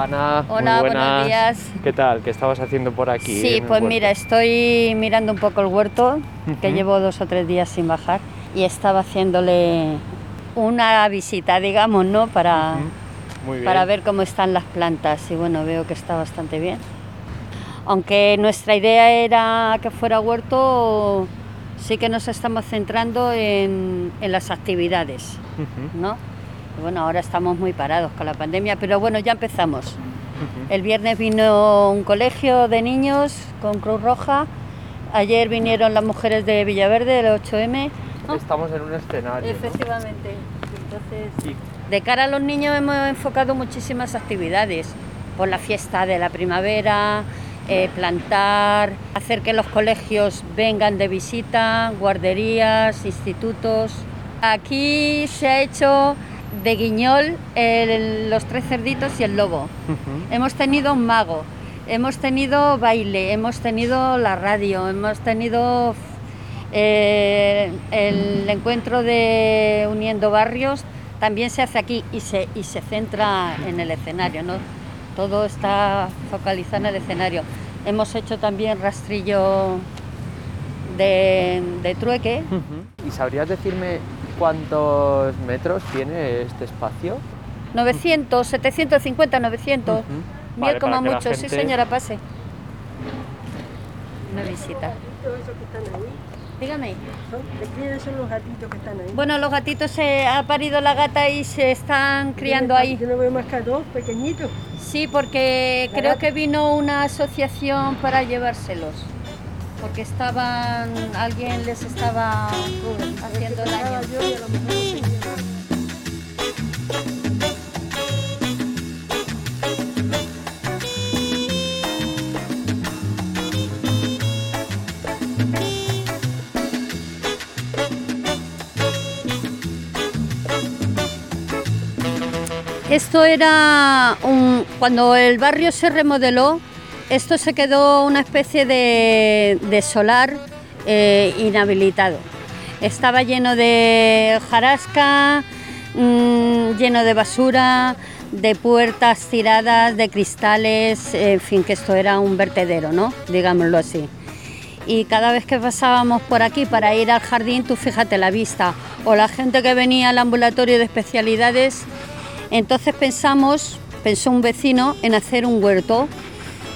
Hola Ana, Hola, muy buenos días. ¿Qué tal? ¿Qué estabas haciendo por aquí? Sí, pues mira, estoy mirando un poco el huerto, que llevo dos o tres días sin bajar, y estaba haciéndole una visita, digamos, ¿no? Para, para ver cómo están las plantas, y bueno, veo que está bastante bien. Aunque nuestra idea era que fuera huerto, sí que nos estamos centrando en, en las actividades, ¿no? Bueno, ahora estamos muy parados con la pandemia, pero bueno, ya empezamos. El viernes vino un colegio de niños con Cruz Roja. Ayer vinieron las mujeres de Villaverde, del 8M. Estamos en un escenario. ¿no? Efectivamente. Entonces, de cara a los niños hemos enfocado muchísimas actividades. Por la fiesta de la primavera, eh, plantar, hacer que los colegios vengan de visita, guarderías, institutos. Aquí se ha hecho de guiñol el- los tres cerditos y el lobo. Hemos tenido un mago, hemos tenido baile, hemos tenido la radio, hemos tenido eh, el encuentro de Uniendo Barrios, también se hace aquí y se, y se centra en el escenario, ¿no? Todo está focalizado en el escenario. Hemos hecho también rastrillo de, de trueque. ¿Y sabrías decirme cuántos metros tiene este espacio? 900, 750, 900. Ujú. Mil Vale, como mucho, sí gente- señora, pase. Una visita. Todos esos que están ahí, Dígame. son, ¿de quiénes son los gatitos que están ahí? Bueno, los gatitos se ha parido la gata y se están criando ahí. Yo no veo más que a dos pequeñitos. Sí, porque creo que vino una asociación para llevárselos. Porque estaban, alguien les estaba haciendo Pensaba daño. yo y a lo mejor no sé quién. Esto era un, cuando el barrio se remodeló, esto se quedó una especie de, solar eh, inhabilitado. Estaba lleno de jarasca, mm, lleno de basura, de puertas tiradas, de cristales, en fin, que esto era un vertedero, ¿no? Digámoslo así. Y cada vez que pasábamos por aquí para ir al jardín, tú fíjate la vista, o la gente que venía al ambulatorio de especialidades, entonces pensamos, pensó un vecino en hacer un huerto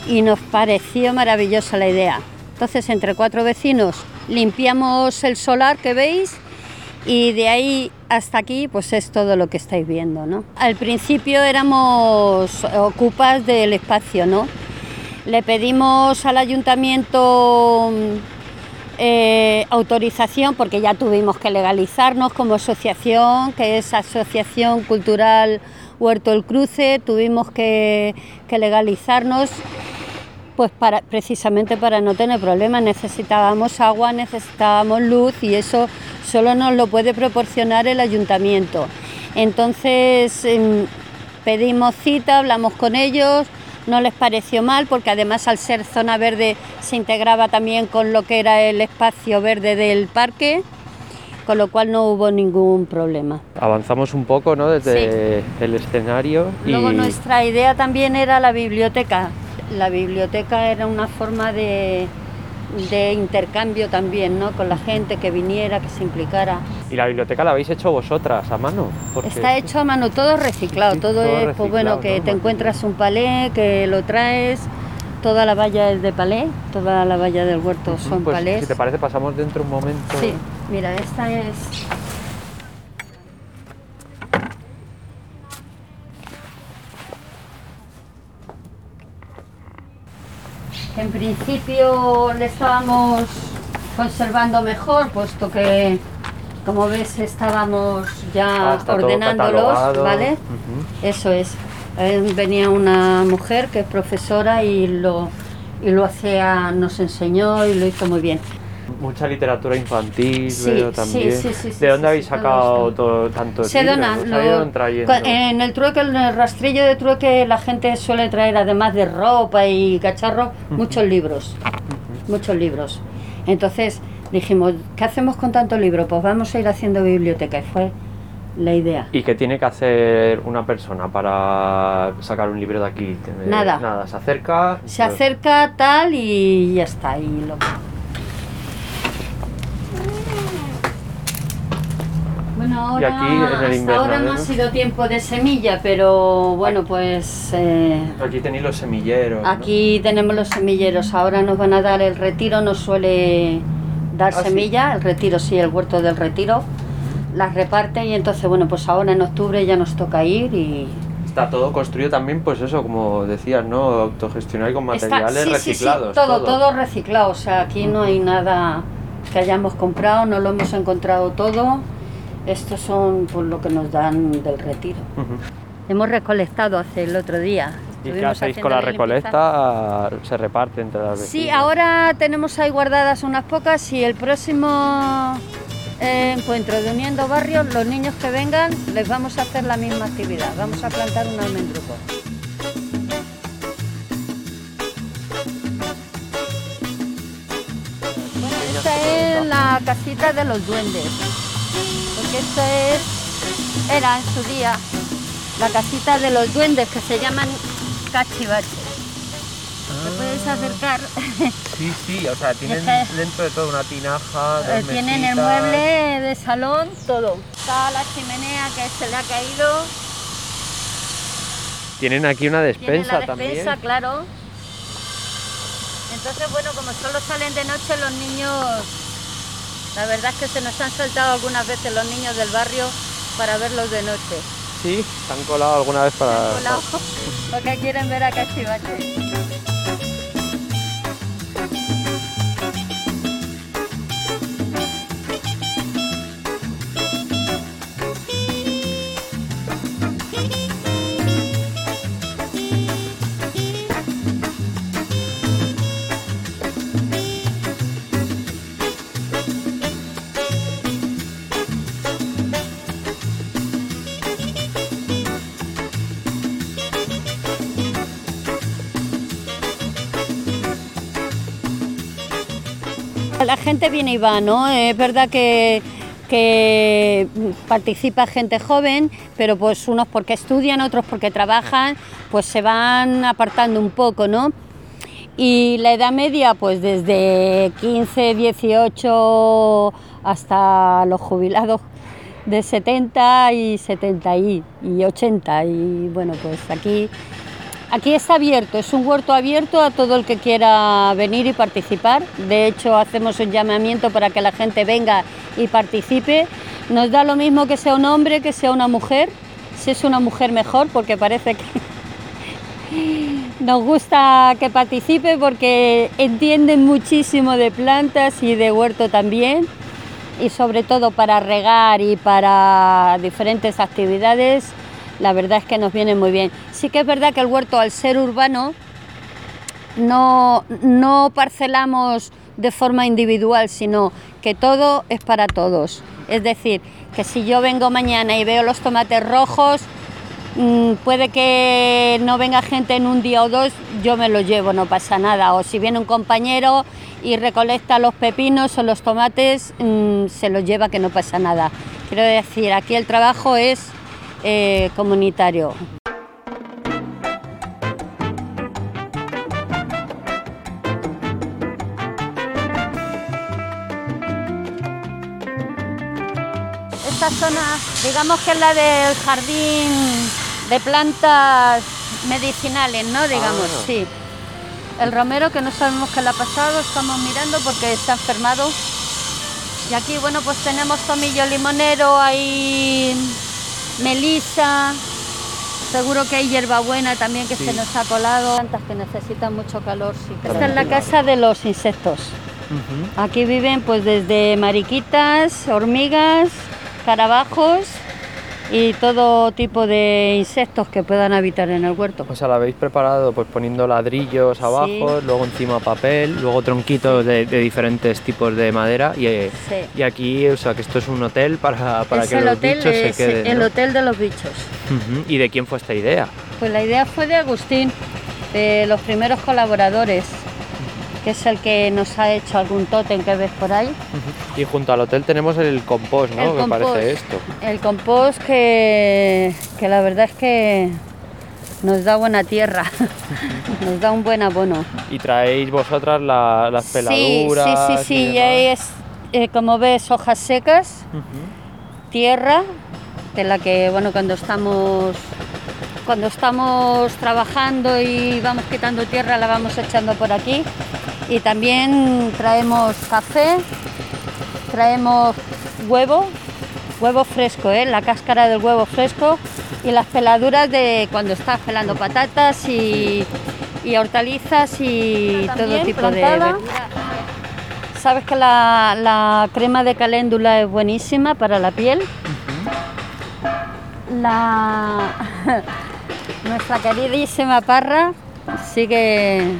y nos pareció maravillosa la idea. Entonces entre cuatro vecinos limpiamos el solar que veis y de ahí hasta aquí pues es todo lo que estáis viendo. ¿no? Al principio éramos ocupas del espacio, ¿no? Le pedimos al ayuntamiento mm, eh, autorización porque ya tuvimos que legalizarnos como asociación, que es Asociación Cultural Huerto El Cruce, tuvimos que, que legalizarnos pues para, precisamente para no tener problemas, necesitábamos agua, necesitábamos luz y eso solo nos lo puede proporcionar el ayuntamiento. Entonces em, pedimos cita, hablamos con ellos, no les pareció mal porque además al ser zona verde se integraba también con lo que era el espacio verde del parque, con lo cual no hubo ningún problema. Avanzamos un poco, ¿no? Desde el escenario. y- Luego nuestra idea también era la biblioteca. La biblioteca era una forma de, de intercambio también, ¿no? Con la gente que viniera, que se implicara. Y la biblioteca la habéis hecho vosotras a mano. porque- Está hecho a mano, todo reciclado, Sí, todo, todo es, pues bueno, que ¿no? te encuentras un palé, que lo traes, toda la valla es de palé, toda la valla del huerto son Pues, palés. Si te parece, pasamos dentro un momento. Sí, mira, esta es... En principio le estábamos conservando mejor, puesto que, como ves, estábamos ya Ah, ordenándolos. ¿vale? Eso es. Eh, venía una mujer que es profesora y lo, y lo hacía, nos enseñó y lo hizo muy bien. Mucha literatura infantil, Sí, veo también. sí, sí, ¿De dónde habéis sacado todo, tantos Se libros? donan. ¿Os lo- en el trueque, en el rastrillo de trueque, la gente suele traer, además de ropa y cacharros, muchos libros. Muchos libros. Entonces dijimos, ¿qué hacemos con tanto libro? Pues vamos a ir haciendo biblioteca. Y fue la idea. ¿Y qué tiene que hacer una persona para sacar un libro de aquí? Nada. Nada, se acerca. Se acerca tal y ya está. Y lo... Ahora, aquí, en el ahora no ha sido tiempo de semilla, pero bueno, pues eh, Aquí tenéis los semilleros. ¿no? aquí tenemos los semilleros. Ahora nos van a dar el retiro, nos suele dar Ah, sí. semilla, el retiro sí, el huerto del retiro. Las reparte y entonces, bueno, pues ahora en octubre ya nos toca ir y Está todo construido también, pues eso, como decías, ¿no? Autogestionar y con Está- materiales sí, sí, sí, reciclados. todo, todo, reciclado. O sea, aquí no hay nada que hayamos comprado, no lo hemos encontrado todo. Estos son pues, lo que nos dan del retiro. Ujú. Hhemos recolectado hace el otro día. ¿Y qué hacéis con la recolecta? Se reparte entre las Sí, vecinas. ahora tenemos ahí guardadas unas pocas y el próximo eh, encuentro de Uniendo Barrios, los niños que vengan, les vamos a hacer la misma actividad. Vamos a plantar un almendruco. Bueno, esta es la casita de los duendes. Porque esta es, era en su día la casita de los duendes que se llaman cachivaches. ¿Te puedes acercar? Sí, sí, o sea, tienen Este- dentro de todo una tinaja, Eh, Tienen el mueble de salón, todo. Está la chimenea que se le ha caído. Tienen aquí una despensa, la despensa, también. claro. Entonces, bueno, como solo salen de noche los niños, la verdad es que se nos han saltado algunas veces los niños del barrio para verlos de noche. Sí, se han colado alguna vez para... Colado, Porque quieren ver a Cachivache. La gente viene y va, ¿no? Es verdad que, que participa gente joven, pero pues unos porque estudian, otros porque trabajan, pues se van apartando un poco, ¿no? Y la edad media, pues desde 15, 18 hasta los jubilados de 70 y 70 y, y 80. Y bueno, pues aquí Aquí está abierto, es un huerto abierto a todo el que quiera venir y participar. De hecho, hacemos un llamamiento para que la gente venga y participe. Nos da lo mismo que sea un hombre, que sea una mujer. Si es una mujer mejor, porque parece que nos gusta que participe porque entienden muchísimo de plantas y de huerto también. Y sobre todo para regar y para diferentes actividades la verdad es que nos viene muy bien. Sí que es verdad que el huerto, al ser urbano, no, no parcelamos de forma individual, sino que todo es para todos. Es decir, que si yo vengo mañana y veo los tomates rojos, mm, puede que no venga gente en un día o dos, yo me los llevo, no pasa nada. O si viene un compañero y recolecta los pepinos o los tomates, mm, se los lleva, que no pasa nada. Quiero decir, aquí el trabajo es eh, comunitario. Esta zona, digamos que es la del jardín de plantas medicinales, ¿no? Digamos, Ah. sí. El romero que no sabemos qué le ha pasado, estamos mirando porque está enfermado. Y aquí, bueno, pues tenemos tomillo limonero, hay melisa, seguro que hay hierbabuena también que Sí. se nos ha colado. Plantas que necesitan mucho calor, sí. Esta es la casa de los insectos. Aquí viven pues desde mariquitas, hormigas, carabajos y todo tipo de insectos que puedan habitar en el huerto. O sea, lo habéis preparado pues poniendo ladrillos abajo, luego encima papel, luego tronquitos de, de diferentes tipos de madera y, eh, Sí. y aquí, o sea, que esto es un hotel para, para Es que los bichos se queden. el ¿no? hotel de los bichos. ¿Y de quién fue esta idea? Pues la idea fue de Agustín, de los primeros colaboradores. Que es el que nos ha hecho algún tótem que ves por ahí. Y junto al hotel tenemos el compost, ¿no? El compost. parece esto. El compost que, que la verdad es que nos da buena tierra, nos da un buen abono. Y traéis vosotras la- las Sí, peladuras. sí, sí, sí, y y ahí es, eh, como ves, hojas secas, tierra, de la que, bueno, cuando estamos, cuando estamos trabajando y vamos quitando tierra, la vamos echando por aquí. Y también traemos café, traemos huevo, huevo fresco, ¿eh? la cáscara del huevo fresco y las peladuras de cuando estás pelando patatas y, y hortalizas y todo tipo de. Sabes que la, la crema de caléndula es buenísima para la piel. La, nuestra queridísima parra sigue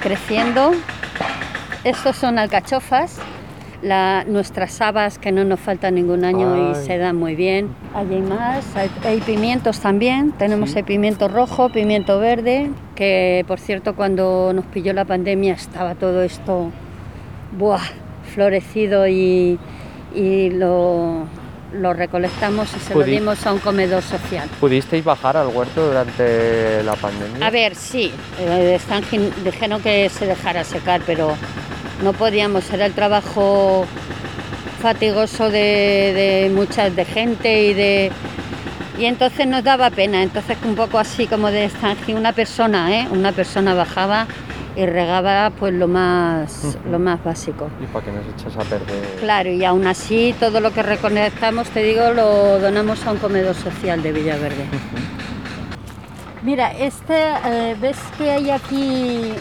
creciendo. Estos son alcachofas, la- nuestras habas que no nos faltan ningún año y se dan muy bien. Allí hay más, hay, hay pimientos también, tenemos Sí. el pimiento rojo, pimiento verde, que por cierto cuando nos pilló la pandemia estaba todo esto buah, florecido y, y lo, lo recolectamos y se lo Pudi- dimos a un comedor social. ¿Pudisteis bajar al huerto durante la pandemia? A ver, sí, eh, están dijeron que se dejara secar, pero no podíamos, era el trabajo fatigoso de, de muchas de gente y de y entonces nos daba pena, entonces un poco así como de estancia, una persona, ¿eh? una persona bajaba y regaba pues lo más lo más básico. ¿Y para qué nos echas a perder? Claro, y aún así todo lo que recolectamos, te digo, lo donamos a un comedor social de Villaverde. Mira, este, eh, ves que hay aquí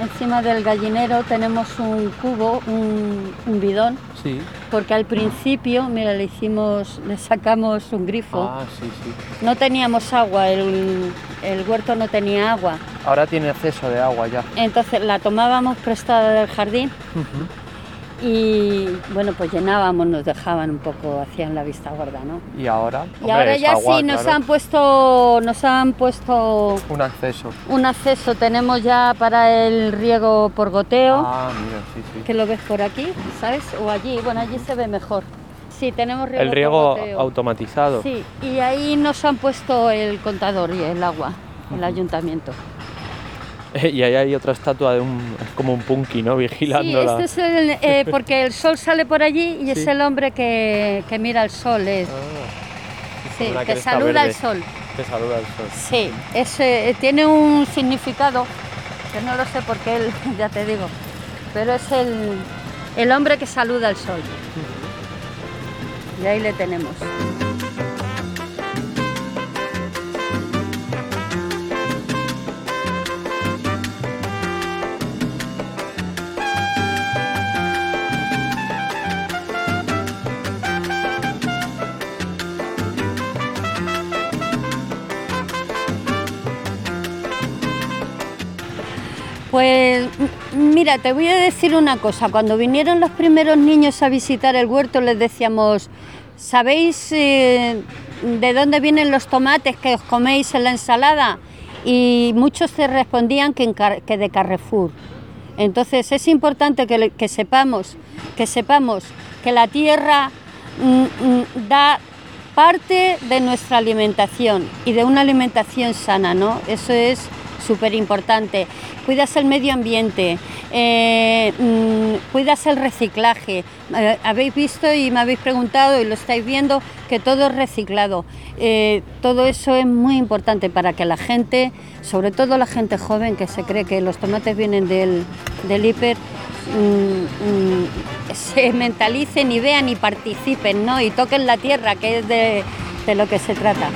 encima del gallinero tenemos un cubo, un, un bidón, Sí. Porque al principio, mira, le hicimos, le sacamos un grifo. Ah, sí, sí. No teníamos agua, el, el huerto no tenía agua. Ahora tiene acceso de agua ya. Entonces la tomábamos prestada del jardín y bueno, pues llenábamos, nos dejaban un poco, hacían la vista gorda, ¿no? Y ahora. Y Hombre, ahora ya agua, sí nos claro. han puesto, nos han puesto Un acceso. un acceso, tenemos ya para el riego por goteo, Ah, mira, sí, sí. que lo ves por aquí, ¿sabes? O allí, bueno, allí se ve mejor. Sí, tenemos riego El por riego goteo. automatizado. Sí, y ahí nos han puesto el contador y el agua, el ayuntamiento. Y ahí hay otra estatua de un. Como un punky, ¿no? Sí, Vigilándola. este es el, eh, porque el sol sale por allí y es Sí. el hombre que, que mira al sol, es, Ah, sí, que saluda al sol. que saluda al sol. Sí, es, eh, tiene un significado que no lo sé porque él, ya te digo, pero es el, el hombre que saluda al sol. Y ahí le tenemos. Mira, te voy a decir una cosa. Cuando vinieron los primeros niños a visitar el huerto les decíamos, ¿sabéis eh, de dónde vienen los tomates que os coméis en la ensalada? Y muchos te respondían que, de Carrefour. Entonces es importante que, sepamos, que sepamos que la tierra da parte de nuestra alimentación y de una alimentación sana, ¿no? Eso es súper importante. Cuidas el medio ambiente, eh, mm, cuidas el reciclaje. Eh, habéis visto y me habéis preguntado y lo estáis viendo que todo es reciclado. Eh, todo eso es muy importante para que la gente, sobre todo la gente joven que se cree que los tomates vienen del, del hiper, mm, mm, se mentalicen y vean y participen, ¿no? Y toquen la tierra, que es de, de lo que se trata.